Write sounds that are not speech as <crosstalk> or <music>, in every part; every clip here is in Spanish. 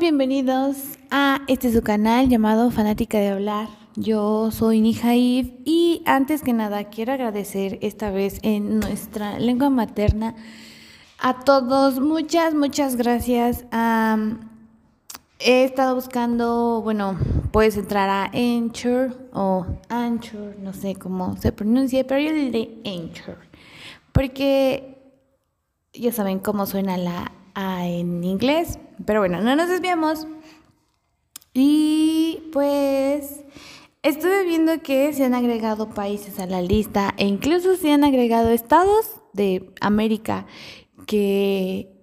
Bienvenidos a este su canal llamado Fanática de Hablar. Yo soy Nijaif y antes que nada quiero agradecer esta vez en nuestra lengua materna a todos. Muchas, muchas gracias. he estado buscando, bueno, puedes entrar a Anchor o Anchor, no sé cómo se pronuncia, pero yo le diré Anchor. Porque ya saben cómo suena la En inglés. Pero bueno, no nos desviamos. Y pues estuve viendo que se han agregado países a la lista e incluso se han agregado estados de América que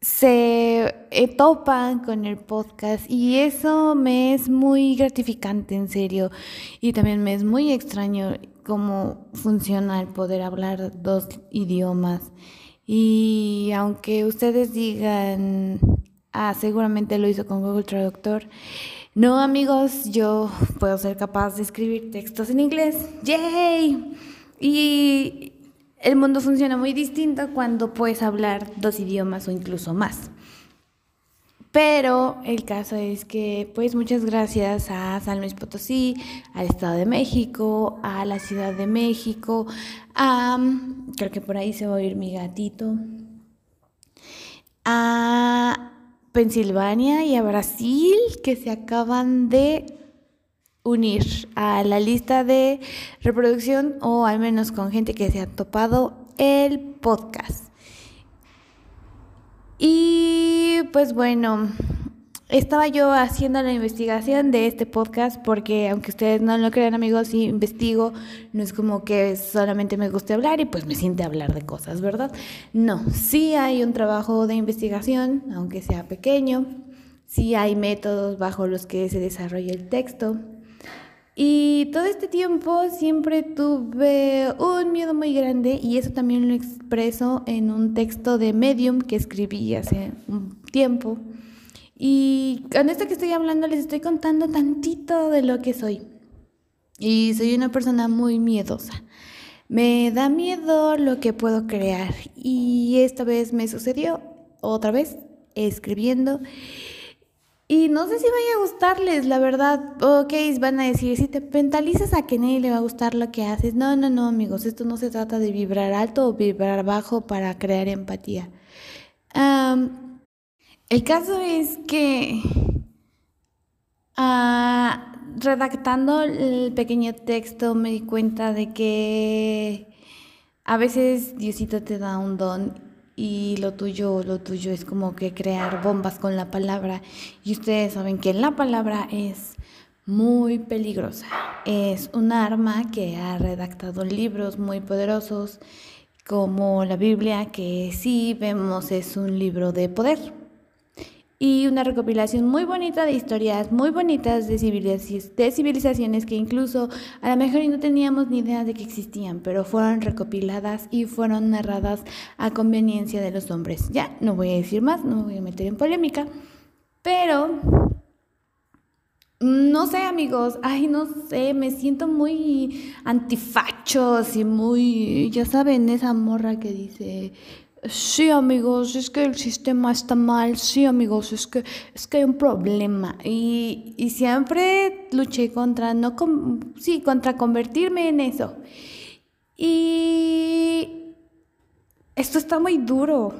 se topan con el podcast y eso me es muy gratificante en serio y también me es muy extraño cómo funciona el poder hablar dos idiomas y aunque ustedes digan Ah, seguramente lo hizo con Google Traductor. No, amigos, yo puedo ser capaz de escribir textos en inglés. ¡Yay! Y el mundo funciona muy distinto cuando puedes hablar dos idiomas o incluso más. Pero el caso es que, pues muchas gracias a San Luis Potosí, al Estado de México, a la Ciudad de México, a, creo que por ahí se va a oír mi gatito, a Pensilvania y a Brasil que se acaban de unir a la lista de reproducción o al menos con gente que se ha topado el podcast. Y pues bueno, estaba yo haciendo la investigación de este podcast porque aunque ustedes no lo crean amigos, si investigo, no es como que solamente me guste hablar y pues me siente hablar de cosas, ¿verdad? No, sí hay un trabajo de investigación, aunque sea pequeño, sí hay métodos bajo los que se desarrolla el texto. Y todo este tiempo siempre tuve un miedo muy grande y eso también lo expreso en un texto de Medium que escribí hace un tiempo y con esto que estoy hablando les estoy contando tantito de lo que soy. Y soy una persona muy miedosa. Me da miedo lo que puedo crear. Y esta vez me sucedió otra vez escribiendo. Y no sé si vaya a gustarles, la verdad. Ok, van a decir, si te mentalizas a que nadie le va a gustar lo que haces. No, no, no, amigos. Esto no se trata de vibrar alto o vibrar bajo para crear empatía. El caso es que ah, redactando el pequeño texto me di cuenta de que a veces Diosito te da un don y lo tuyo, lo tuyo es como que crear bombas con la palabra. Y ustedes saben que la palabra es muy peligrosa. Es un arma que ha redactado libros muy poderosos como la Biblia, que sí vemos es un libro de poder y una recopilación muy bonita de historias muy bonitas de, civilizaciones que incluso a lo mejor no teníamos ni idea de que existían, pero fueron recopiladas y fueron narradas a conveniencia de los hombres. Ya, no voy a decir más, no me voy a meter en polémica, pero no sé, amigos, ay, no sé, me siento muy antifachos y muy, ya saben, esa morra que dice, sí amigos, es que el sistema está mal, sí amigos, es que, es que hay un problema. Y, y siempre luché contra, no sí, contra convertirme en eso. Y esto está muy duro.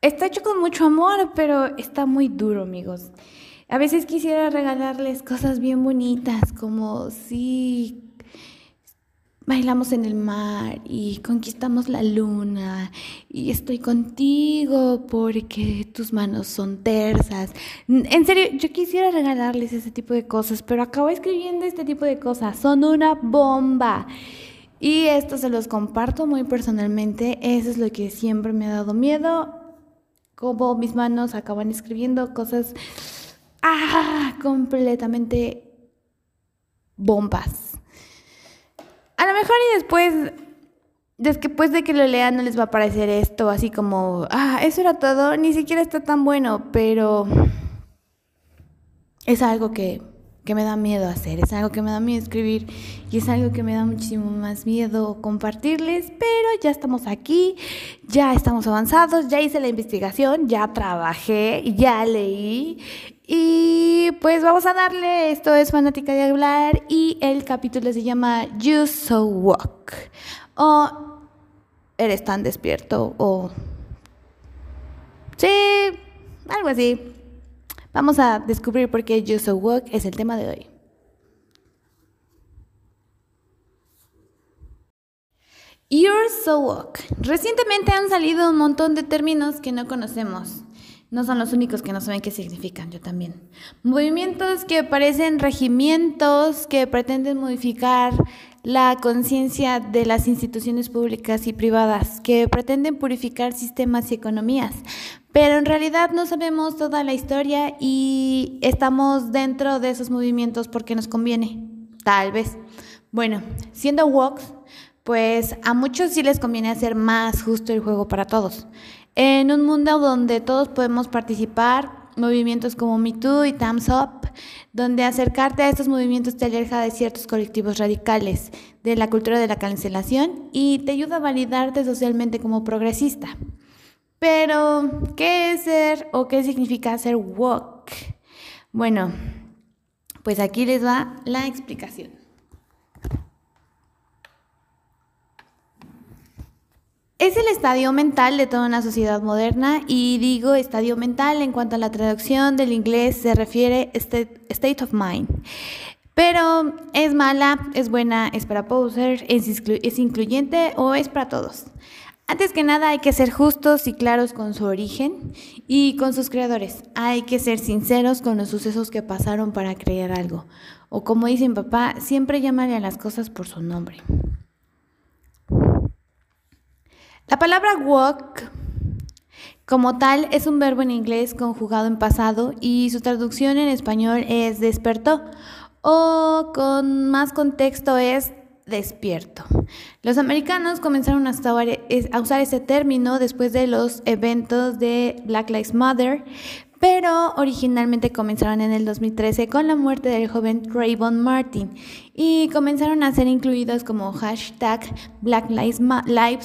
Está hecho con mucho amor, pero está muy duro, amigos. A veces quisiera regalarles cosas bien bonitas, como sí, bailamos en el mar y conquistamos la luna y estoy contigo porque tus manos son tersas. En serio, yo quisiera regalarles ese tipo de cosas, pero acabo escribiendo este tipo de cosas. Son una bomba. Y esto se los comparto muy personalmente. Eso es lo que siempre me ha dado miedo. Como mis manos acaban escribiendo cosas ah, completamente bombas. A lo mejor y después, después de que lo lean no les va a parecer esto así como, ah, eso era todo, ni siquiera está tan bueno, pero es algo que que me da miedo hacer, es algo que me da miedo escribir y es algo que me da muchísimo más miedo compartirles, pero ya estamos aquí, ya estamos avanzados, ya hice la investigación, ya trabajé, ya leí y pues vamos a darle, esto es Fanática de Hablar y el capítulo se llama You So Walk o Eres tan despierto o... Sí, algo así. Vamos a descubrir por qué You So Walk es el tema de hoy. You're So Walk. Recientemente han salido un montón de términos que no conocemos. No son los únicos que no saben qué significan, yo también. Movimientos que parecen regimientos que pretenden modificar la conciencia de las instituciones públicas y privadas, que pretenden purificar sistemas y economías, pero en realidad no sabemos toda la historia y estamos dentro de esos movimientos porque nos conviene, tal vez. Bueno, siendo walks, pues a muchos sí les conviene hacer más justo el juego para todos. En un mundo donde todos podemos participar, movimientos como Me Too y Thumbs Up, donde acercarte a estos movimientos te aleja de ciertos colectivos radicales, de la cultura de la cancelación y te ayuda a validarte socialmente como progresista. Pero, ¿qué es ser o qué significa ser woke? Bueno, pues aquí les va la explicación. Es el estadio mental de toda una sociedad moderna y digo estadio mental en cuanto a la traducción del inglés se refiere state, of mind. Pero es mala, es buena, es para poser, es incluyente o es para todos. Antes que nada hay que ser justos y claros con su origen y con sus creadores. Hay que ser sinceros con los sucesos que pasaron para crear algo. O como dice mi papá, siempre llámale a las cosas por su nombre. La palabra walk como tal es un verbo en inglés conjugado en pasado y su traducción en español es despertó o con más contexto es despierto. Los americanos comenzaron a usar ese término después de los eventos de Black Lives Matter, pero originalmente comenzaron en el 2013 con la muerte del joven Trayvon Martin y comenzaron a ser incluidos como hashtag Black Lives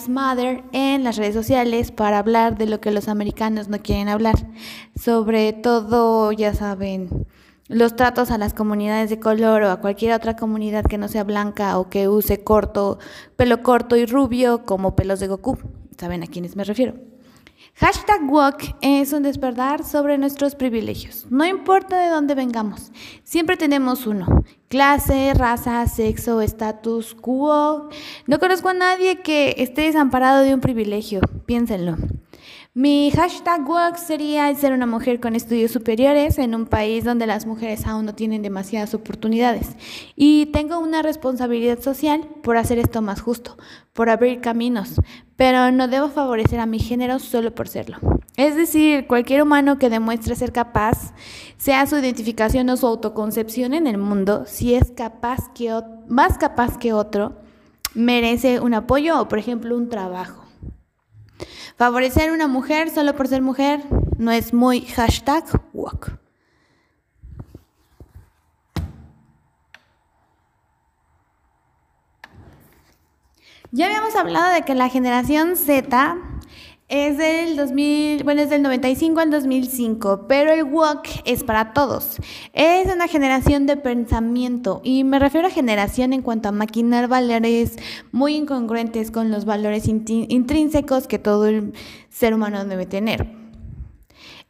Matter en las redes sociales para hablar de lo que los americanos no quieren hablar, sobre todo, ya saben, los tratos a las comunidades de color o a cualquier otra comunidad que no sea blanca o que use corto, pelo corto y rubio como pelos de Goku. ¿Saben a quiénes me refiero? Hashtag Walk es un despertar sobre nuestros privilegios. No importa de dónde vengamos, siempre tenemos uno. Clase, raza, sexo, estatus, quo. No conozco a nadie que esté desamparado de un privilegio. Piénsenlo. Mi hashtag walk sería ser una mujer con estudios superiores en un país donde las mujeres aún no tienen demasiadas oportunidades. Y tengo una responsabilidad social por hacer esto más justo, por abrir caminos, pero no debo favorecer a mi género solo por serlo. Es decir, cualquier humano que demuestre ser capaz, sea su identificación o su autoconcepción en el mundo, si es capaz que más capaz que otro, merece un apoyo o, por ejemplo, un trabajo. Favorecer a una mujer solo por ser mujer no es muy hashtag walk. Ya habíamos hablado de que la generación Z es del 2000, bueno, es del 95 al 2005, pero el walk es para todos. Es una generación de pensamiento y me refiero a generación en cuanto a maquinar valores muy incongruentes con los valores intrínsecos que todo el ser humano debe tener.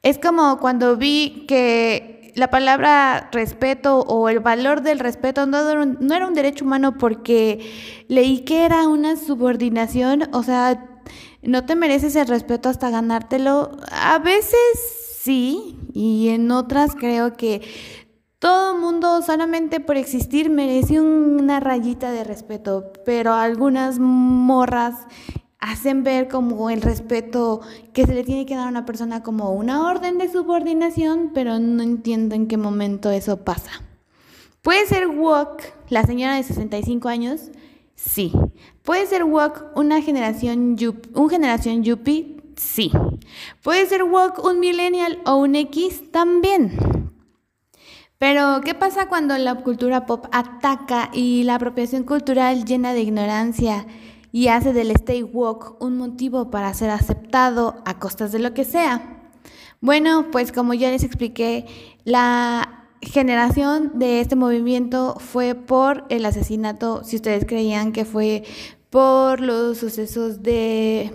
Es como cuando vi que la palabra respeto o el valor del respeto no era, no era un derecho humano porque leí que era una subordinación, o sea, no te mereces el respeto hasta ganártelo. A veces sí, y en otras creo que todo mundo solamente por existir merece una rayita de respeto, pero algunas morras hacen ver como el respeto que se le tiene que dar a una persona como una orden de subordinación, pero no entiendo en qué momento eso pasa. Puede ser Walk, la señora de 65 años, Sí. ¿Puede ser Walk una generación, un generación Yuppie? Sí. ¿Puede ser Walk un millennial o un X? También. Pero, ¿qué pasa cuando la cultura pop ataca y la apropiación cultural llena de ignorancia y hace del stay woke un motivo para ser aceptado a costas de lo que sea? Bueno, pues como ya les expliqué, la generación de este movimiento fue por el asesinato, si ustedes creían que fue por los sucesos de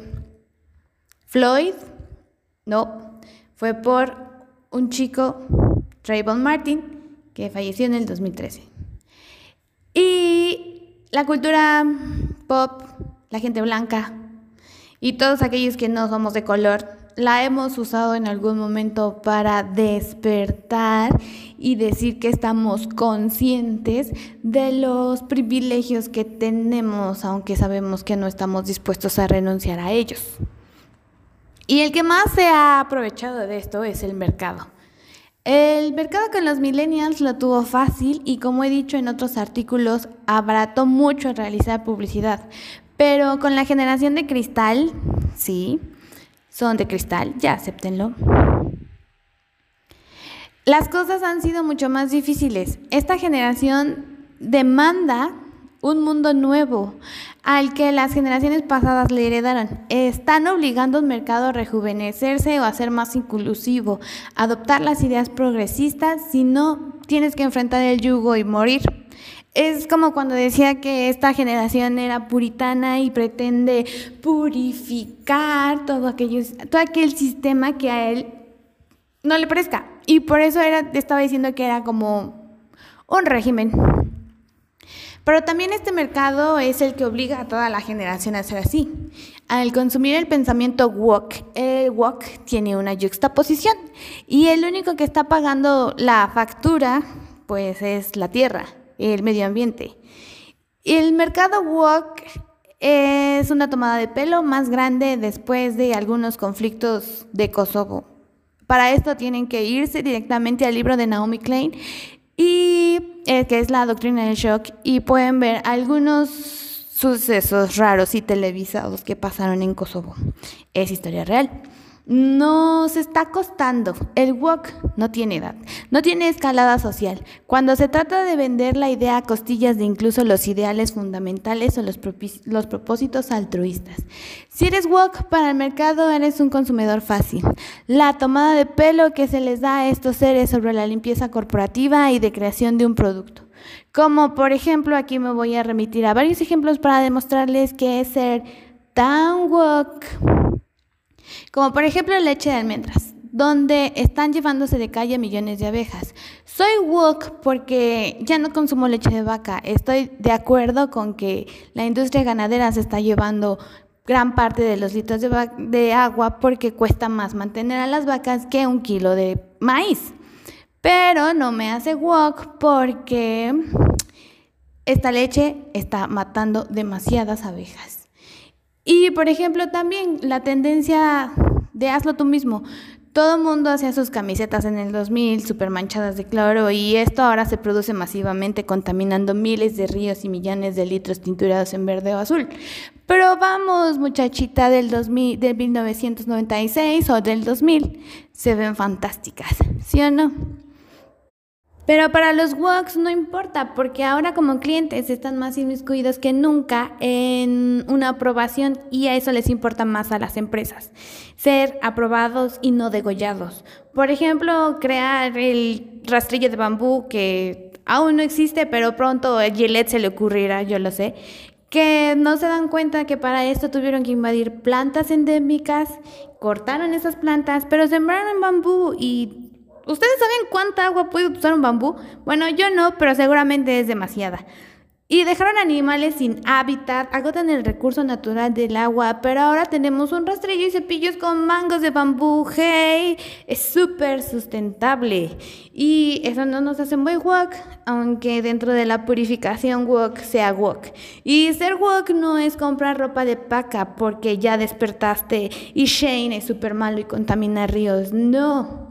Floyd, no, fue por un chico, Trayvon Martin, que falleció en el 2013. Y la cultura pop, la gente blanca y todos aquellos que no somos de color, la hemos usado en algún momento para despertar y decir que estamos conscientes de los privilegios que tenemos, aunque sabemos que no estamos dispuestos a renunciar a ellos. Y el que más se ha aprovechado de esto es el mercado. El mercado con los millennials lo tuvo fácil y como he dicho en otros artículos, abarató mucho realizar publicidad. Pero con la generación de cristal, sí, son de cristal, ya acéptenlo. Las cosas han sido mucho más difíciles. Esta generación demanda un mundo nuevo al que las generaciones pasadas le heredaron. Están obligando al mercado a rejuvenecerse o a ser más inclusivo, adoptar las ideas progresistas, si no tienes que enfrentar el yugo y morir. Es como cuando decía que esta generación era puritana y pretende purificar todo, aquello, todo aquel sistema que a él no le parezca. Y por eso era, estaba diciendo que era como un régimen. Pero también este mercado es el que obliga a toda la generación a ser así. Al consumir el pensamiento woke, el woke tiene una juxtaposición y el único que está pagando la factura pues es la tierra el medio ambiente. El mercado woke es una tomada de pelo más grande después de algunos conflictos de Kosovo. Para esto tienen que irse directamente al libro de Naomi Klein y eh, que es la doctrina del shock y pueden ver algunos sucesos raros y televisados que pasaron en Kosovo. Es historia real. Nos está costando. El walk no tiene edad, no tiene escalada social. Cuando se trata de vender la idea a costillas de incluso los ideales fundamentales o los, propósitos altruistas. Si eres walk para el mercado, eres un consumidor fácil. La tomada de pelo que se les da a estos seres sobre la limpieza corporativa y de creación de un producto. Como por ejemplo, aquí me voy a remitir a varios ejemplos para demostrarles que es ser tan walk como por ejemplo leche de almendras, donde están llevándose de calle millones de abejas. Soy woke porque ya no consumo leche de vaca. Estoy de acuerdo con que la industria ganadera se está llevando gran parte de los litros de, de agua porque cuesta más mantener a las vacas que un kilo de maíz. Pero no me hace woke porque esta leche está matando demasiadas abejas. Y por ejemplo también la tendencia de hazlo tú mismo. Todo mundo hacía sus camisetas en el 2000 super manchadas de cloro y esto ahora se produce masivamente contaminando miles de ríos y millones de litros tinturados en verde o azul. Pero vamos, muchachita del 2000, del 1996 o del 2000, se ven fantásticas, ¿sí o no? Pero para los WOCs no importa, porque ahora como clientes están más inmiscuidos que nunca en una aprobación y a eso les importa más a las empresas. Ser aprobados y no degollados. Por ejemplo, crear el rastrillo de bambú que aún no existe, pero pronto a Gillette se le ocurrirá, yo lo sé, que no se dan cuenta que para esto tuvieron que invadir plantas endémicas, cortaron esas plantas, pero sembraron bambú y ¿Ustedes saben cuánta agua puede usar un bambú? Bueno, yo no, pero seguramente es demasiada. Y dejaron animales sin hábitat, agotan el recurso natural del agua, pero ahora tenemos un rastrillo y cepillos con mangos de bambú. ¡Hey! Es súper sustentable. Y eso no nos hace muy wok, aunque dentro de la purificación wok sea wok. Y ser wok no es comprar ropa de paca porque ya despertaste y Shane es súper malo y contamina ríos. No.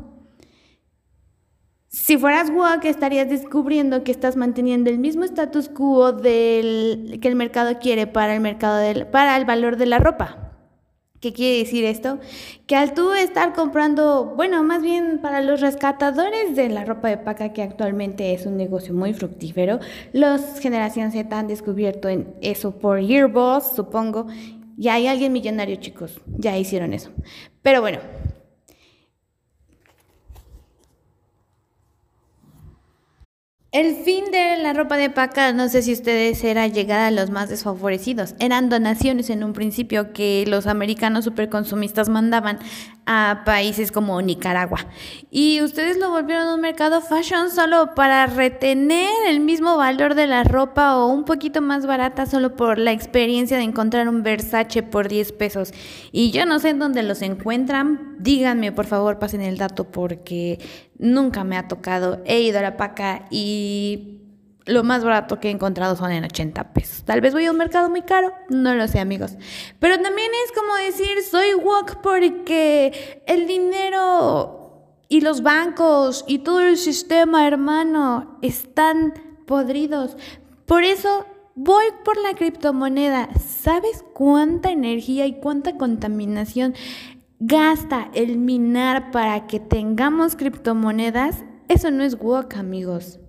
Si fueras woke, estarías descubriendo que estás manteniendo el mismo status quo del, que el mercado quiere para el, mercado del, para el valor de la ropa. ¿Qué quiere decir esto? Que al tú estar comprando, bueno, más bien para los rescatadores de la ropa de paca, que actualmente es un negocio muy fructífero, los Generación Z han descubierto en eso por Yearboss, supongo. Ya hay alguien millonario, chicos, ya hicieron eso. Pero bueno, El fin de la ropa de paca, no sé si ustedes era llegar a los más desfavorecidos. Eran donaciones en un principio que los americanos superconsumistas mandaban a países como Nicaragua. Y ustedes lo volvieron un mercado fashion solo para retener el mismo valor de la ropa o un poquito más barata solo por la experiencia de encontrar un Versace por 10 pesos. Y yo no sé en dónde los encuentran. Díganme, por favor, pasen el dato porque nunca me ha tocado. He ido a la paca y lo más barato que he encontrado son en 80 pesos. Tal vez voy a un mercado muy caro, no lo sé amigos. Pero también es como decir, soy woke porque el dinero y los bancos y todo el sistema, hermano, están podridos. Por eso voy por la criptomoneda. ¿Sabes cuánta energía y cuánta contaminación gasta el minar para que tengamos criptomonedas, eso no es woke, amigos.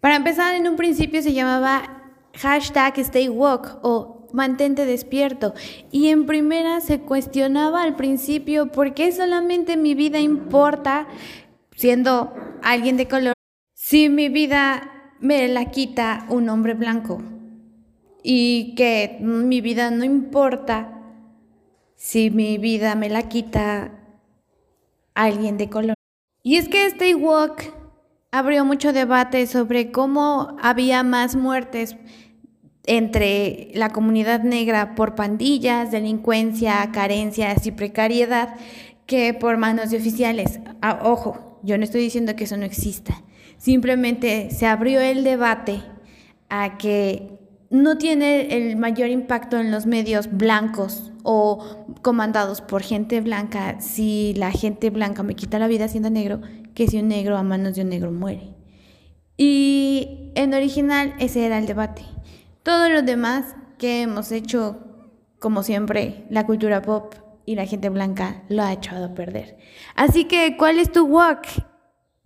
Para empezar, en un principio se llamaba hashtag stay woke o mantente despierto. Y en primera se cuestionaba al principio por qué solamente mi vida importa siendo alguien de color si mi vida me la quita un hombre blanco. Y que mi vida no importa si mi vida me la quita alguien de color. Y es que Stay Walk abrió mucho debate sobre cómo había más muertes entre la comunidad negra por pandillas, delincuencia, carencias y precariedad que por manos de oficiales. Ah, ojo, yo no estoy diciendo que eso no exista. Simplemente se abrió el debate a que no tiene el mayor impacto en los medios blancos o comandados por gente blanca si la gente blanca me quita la vida siendo negro que si un negro a manos de un negro muere. Y en original ese era el debate. Todo lo demás que hemos hecho, como siempre, la cultura pop y la gente blanca lo ha echado a perder. Así que, ¿cuál es tu walk?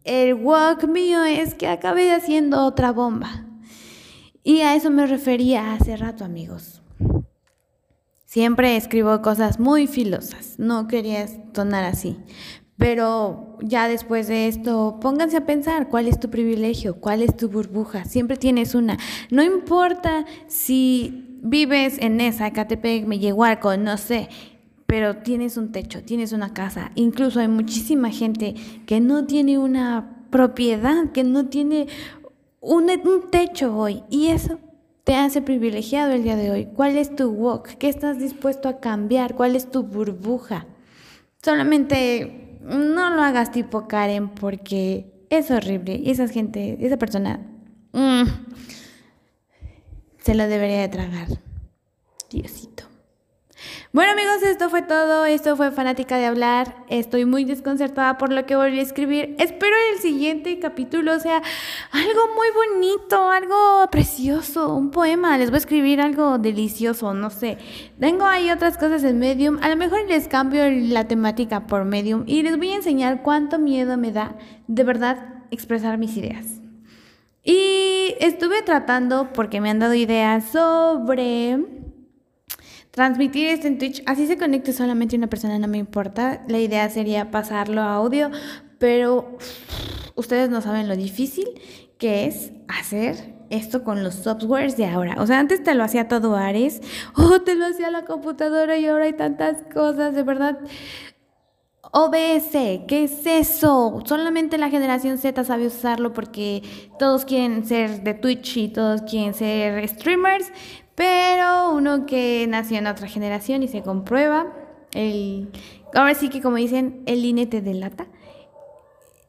El walk mío es que acabé haciendo otra bomba. Y a eso me refería hace rato, amigos. Siempre escribo cosas muy filosas, no quería sonar así. Pero ya después de esto, pónganse a pensar cuál es tu privilegio, cuál es tu burbuja. Siempre tienes una. No importa si vives en esa, Catepec, con no sé, pero tienes un techo, tienes una casa. Incluso hay muchísima gente que no tiene una propiedad, que no tiene un, techo hoy y eso te hace privilegiado el día de hoy. ¿Cuál es tu walk? ¿Qué estás dispuesto a cambiar? ¿Cuál es tu burbuja? Solamente no lo hagas tipo Karen porque es horrible. Y esa gente, esa persona, mm, se lo debería de tragar. Diosito. Bueno amigos, esto fue todo, esto fue Fanática de Hablar, estoy muy desconcertada por lo que volví a escribir, espero el siguiente capítulo sea algo muy bonito, algo precioso, un poema, les voy a escribir algo delicioso, no sé, tengo ahí otras cosas en Medium, a lo mejor les cambio la temática por Medium y les voy a enseñar cuánto miedo me da de verdad expresar mis ideas. Y estuve tratando, porque me han dado ideas sobre transmitir esto en Twitch, así se conecte solamente una persona, no me importa. La idea sería pasarlo a audio, pero ustedes no saben lo difícil que es hacer esto con los softwares de ahora. O sea, antes te lo hacía todo Ares, <laughs> o te lo hacía la computadora y ahora hay tantas cosas, de verdad. OBS, ¿qué es eso? Solamente la generación Z sabe usarlo porque todos quieren ser de Twitch y todos quieren ser streamers, pero uno que nació en otra generación y se comprueba, el, ahora sí que como dicen, el INE te delata.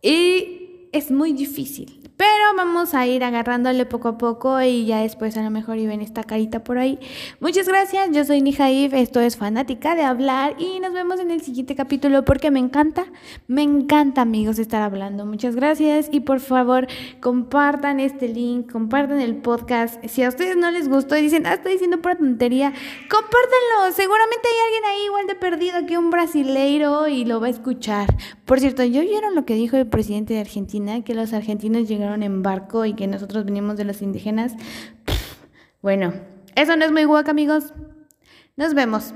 Y es muy difícil. Pero vamos a ir agarrándole poco a poco y ya después a lo mejor y ven esta carita por ahí. Muchas gracias, yo soy Nijaif, esto es fanática de hablar y nos vemos en el siguiente capítulo porque me encanta, me encanta amigos estar hablando. Muchas gracias y por favor compartan este link, compartan el podcast. Si a ustedes no les gustó y dicen, ah, estoy diciendo pura tontería, compártanlo. Seguramente hay alguien ahí igual de perdido que un brasileiro y lo va a escuchar. Por cierto, ¿yo vieron lo que dijo el presidente de Argentina? Que los argentinos llegaron en barco y que nosotros venimos de los indígenas. Bueno, eso no es muy guac, amigos. Nos vemos.